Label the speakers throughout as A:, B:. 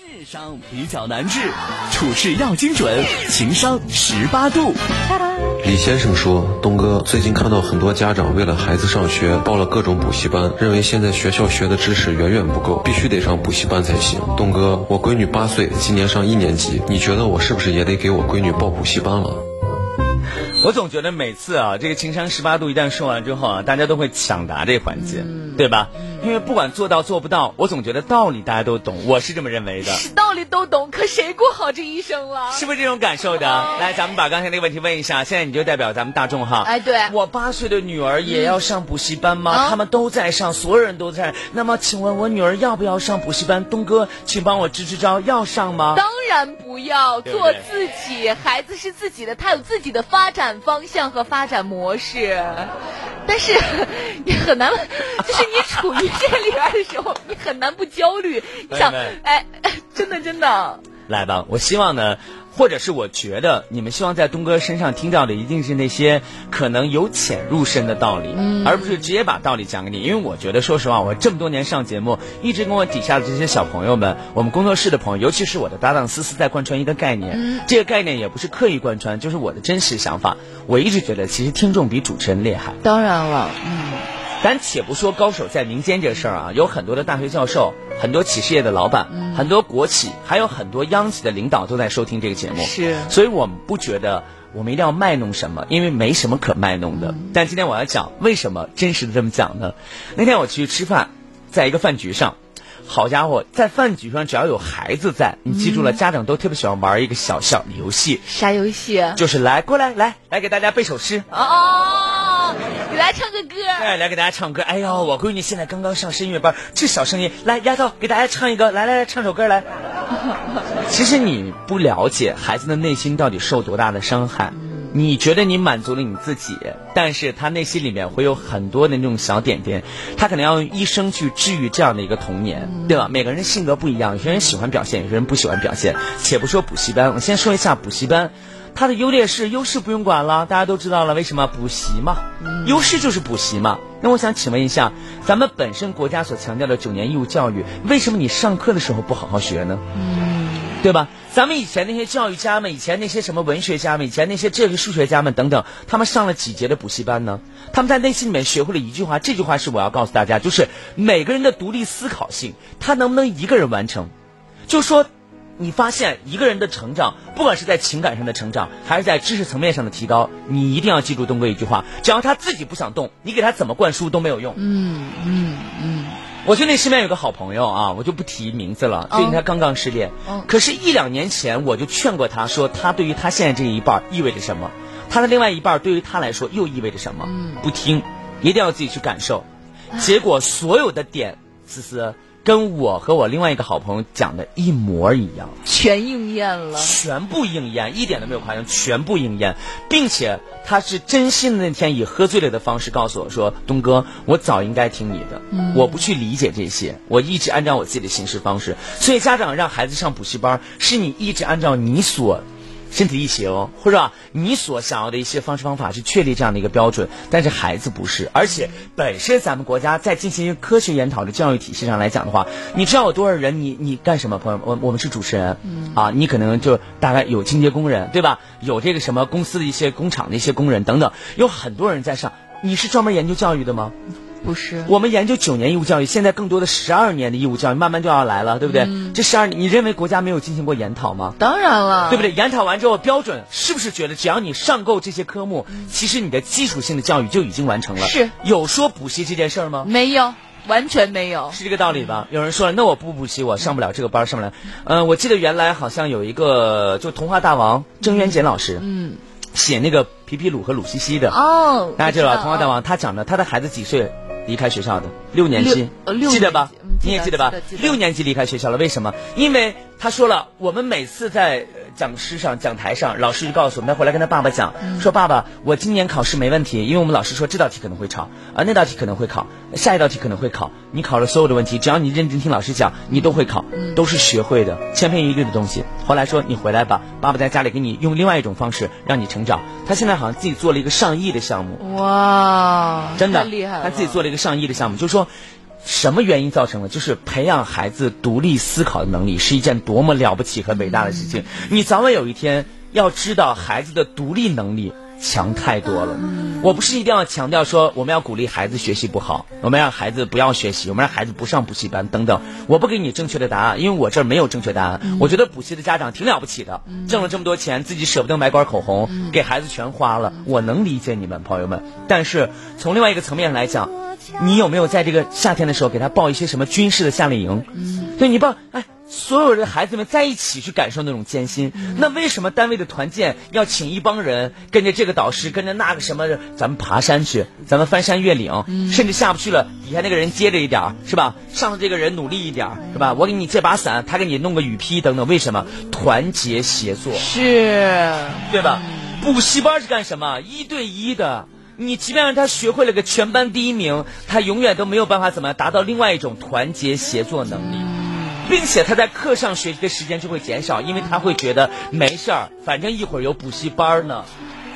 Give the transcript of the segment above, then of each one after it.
A: 智商比较难治，处事要精准，情商十八度。
B: 李先生说：“东哥，最近看到很多家长为了孩子上学报了各种补习班，认为现在学校学的知识远远不够，必须得上补习班才行。东哥，我闺女八岁，今年上一年级，你觉得我是不是也得给我闺女报补习班了？”
C: 我总觉得每次啊，这个情商十八度一旦说完之后啊，大家都会抢答这环节，对吧？因为不管做到做不到，我总觉得道理大家都懂，我是这么认为的。
D: 道理都懂，可谁过好这一生了？
C: 是不是这种感受的？来，咱们把刚才那个问题问一下，现在你就代表咱们大众哈。
D: 哎，对，
C: 我八岁的女儿也要上补习班吗？他们都在上，所有人都在。那么，请问我女儿要不要上补习班？东哥，请帮我支支招，要上吗？
D: 当然不要，做自己，孩子是自己的，他有自己的发展方向和发展模式。但是你很难，就是你处于这里边的时候，你很难不焦虑。你想，哎，真的真的。
C: 来吧，我希望呢，或者是我觉得你们希望在东哥身上听到的，一定是那些可能由浅入深的道理，而不是直接把道理讲给你。因为我觉得，说实话，我这么多年上节目，一直跟我底下的这些小朋友们，我们工作室的朋友，尤其是我的搭档思思，在贯穿一个概念。这个概念也不是刻意贯穿，就是我的真实想法。我一直觉得，其实听众比主持人厉害。
D: 当然了，嗯。
C: 咱且不说高手在民间这事儿啊，有很多的大学教授，很多企事业的老板，很多国企，还有很多央企的领导都在收听这个节目。
D: 是，
C: 所以我们不觉得我们一定要卖弄什么，因为没什么可卖弄的。但今天我要讲为什么真实的这么讲呢？那天我去吃饭，在一个饭局上，好家伙，在饭局上只要有孩子在，你记住了，家长都特别喜欢玩一个小小的游戏。
D: 啥游戏？
C: 就是来过来来来给大家背首诗。
D: 哦。给大家唱个歌，
C: 哎，来给大家唱歌。哎呦，我闺女现在刚刚上声乐班，这小声音，来，丫头给大家唱一个，来来来，唱首歌来。其实你不了解孩子的内心到底受多大的伤害，你觉得你满足了你自己，但是他内心里面会有很多的那种小点点，他可能要用一生去治愈这样的一个童年，对吧？每个人性格不一样，有些人喜欢表现，有些人不喜欢表现。且不说补习班，我先说一下补习班。它的优劣势，优势不用管了，大家都知道了，为什么补习嘛？优势就是补习嘛。那我想请问一下，咱们本身国家所强调的九年义务教育，为什么你上课的时候不好好学呢？嗯，对吧？咱们以前那些教育家们，以前那些什么文学家们，以前那些这个数学家们等等，他们上了几节的补习班呢？他们在内心里面学会了一句话，这句话是我要告诉大家，就是每个人的独立思考性，他能不能一个人完成？就说。你发现一个人的成长，不管是在情感上的成长，还是在知识层面上的提高，你一定要记住东哥一句话：只要他自己不想动，你给他怎么灌输都没有用。嗯嗯嗯。我就那身边有个好朋友啊，我就不提名字了。最近他刚刚失恋，可是，一两年前我就劝过他说，他对于他现在这一半意味着什么，他的另外一半对于他来说又意味着什么。嗯不听，一定要自己去感受。结果所有的点，思思。跟我和我另外一个好朋友讲的一模一样，
D: 全应验了，
C: 全部应验，一点都没有夸张，全部应验，并且他是真心的那天以喝醉了的方式告诉我说：“东哥，我早应该听你的，我不去理解这些，我一直按照我自己的行事方式。所以家长让孩子上补习班，是你一直按照你所。”身体力行，或者你所想要的一些方式方法去确立这样的一个标准，但是孩子不是，而且本身咱们国家在进行科学研讨的教育体系上来讲的话，你知道有多少人？你你干什么？朋友，我我们是主持人，啊，你可能就大概有清洁工人，对吧？有这个什么公司的一些工厂的一些工人等等，有很多人在上。你是专门研究教育的吗？
D: 不是，
C: 我们研究九年义务教育，现在更多的十二年的义务教育慢慢就要来了，对不对？这十二年，你认为国家没有进行过研讨吗？
D: 当然了，
C: 对不对？研讨完之后，标准是不是觉得只要你上够这些科目，其实你的基础性的教育就已经完成了？
D: 是
C: 有说补习这件事儿吗？
D: 没有，完全没有，
C: 是这个道理吧？有人说了，那我不补习，我上不了这个班，上不了。嗯，我记得原来好像有一个就童话大王郑渊洁老师，嗯，写那个皮皮鲁和鲁西西的
D: 哦，
C: 大家知道童话大王，他讲的他的孩子几岁？离开学校的六年级，记得吧？你也记得吧？六年级离开学校了，为什么？因为他说了，我们每次在讲师上、讲台上，老师就告诉我们，他回来跟他爸爸讲，说爸爸，我今年考试没问题，因为我们老师说这道题可能会考，啊，那道题可能会考，下一道题可能会考，你考了所有的问题，只要你认真听老师讲，你都会考，都是学会的，千篇一律的东西。后来说你回来吧，爸爸在家里给你用另外一种方式让你成长。他现在好像自己做了一个上亿的项目，
D: 哇，
C: 真的
D: 厉害，
C: 他自己做了一个上亿的项目，就是说。什么原因造成的？就是培养孩子独立思考的能力是一件多么了不起和伟大的事情。你早晚有一天要知道，孩子的独立能力强太多了。我不是一定要强调说我们要鼓励孩子学习不好，我们让孩子不要学习，我们让孩子不上补习班等等。我不给你正确的答案，因为我这儿没有正确答案。我觉得补习的家长挺了不起的，挣了这么多钱，自己舍不得买管口红，给孩子全花了。我能理解你们朋友们，但是从另外一个层面来讲。你有没有在这个夏天的时候给他报一些什么军事的夏令营？嗯，对你报，哎，所有的孩子们在一起去感受那种艰辛。那为什么单位的团建要请一帮人跟着这个导师，跟着那个什么，咱们爬山去，咱们翻山越岭，甚至下不去了，底下那个人接着一点是吧？上头这个人努力一点是吧？我给你借把伞，他给你弄个雨披等等，为什么？团结协作
D: 是，
C: 对吧？补习班是干什么？一对一的。你即便让他学会了个全班第一名，他永远都没有办法怎么达到另外一种团结协作能力，并且他在课上学习的时间就会减少，因为他会觉得没事儿，反正一会儿有补习班呢。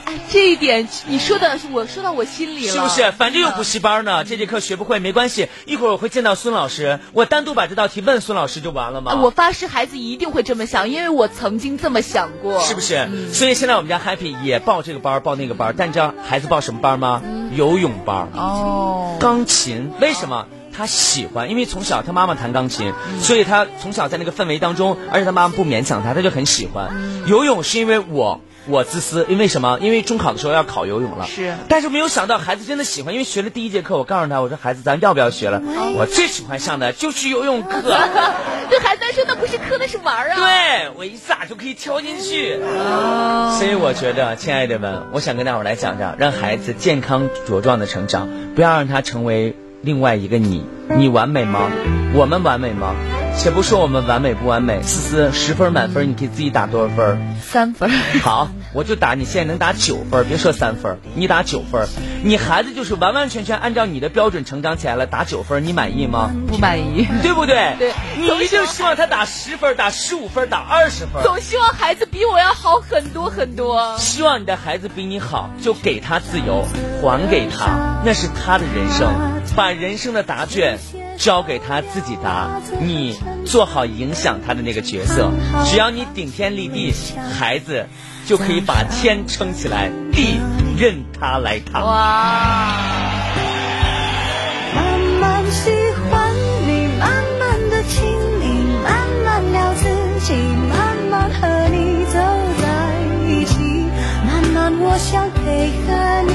D: 哎，这一点你说的，我说到我心里了，
C: 是不是？反正有补习班呢，这节课学不会没关系，一会儿我会见到孙老师，我单独把这道题问孙老师就完了吗？
D: 我发誓，孩子一定会这么想，因为我曾经这么想过，
C: 是不是？所以现在我们家 Happy 也报这个班，报那个班，但你知道孩子报什么班吗？游泳班
D: 哦，
C: 钢琴，为什么？他喜欢，因为从小他妈妈弹钢琴，所以他从小在那个氛围当中，而且他妈妈不勉强他，他就很喜欢。游泳是因为我。我自私，因为什么？因为中考的时候要考游泳了。
D: 是，
C: 但是没有想到孩子真的喜欢，因为学了第一节课，我告诉他，我说孩子，咱要不要学了？我最喜欢上的就是游泳课。
D: 对孩子来说，那不是课，那是玩啊。
C: 对，我一撒就可以跳进去。所以我觉得，亲爱的们，我想跟大伙来讲讲，让孩子健康茁壮的成长，不要让他成为另外一个你。你完美吗？我们完美吗？且不说我们完美不完美，思思十分满分，你可以自己打多少分？
D: 三分。
C: 好，我就打你现在能打九分，别说三分，你打九分。你孩子就是完完全全按照你的标准成长起来了，打九分，你满意吗？
D: 不满意，
C: 对不对？
D: 对，
C: 你一定希望他打十分，打十五分，打二十分。
D: 总希望孩子比我要好很多很多。
C: 希望你的孩子比你好，就给他自由，还给他，那是他的人生，把人生的答卷。交给他自己答，你做好影响他的那个角色。只要你顶天立地，孩子就可以把天撑起来，地任他来扛。
D: 哇！
E: 慢慢喜欢你，慢慢的亲你，慢慢聊自己，慢慢和你走在一起，慢慢我想配合你，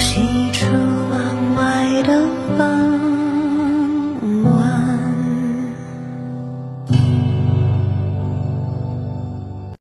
E: Gracias.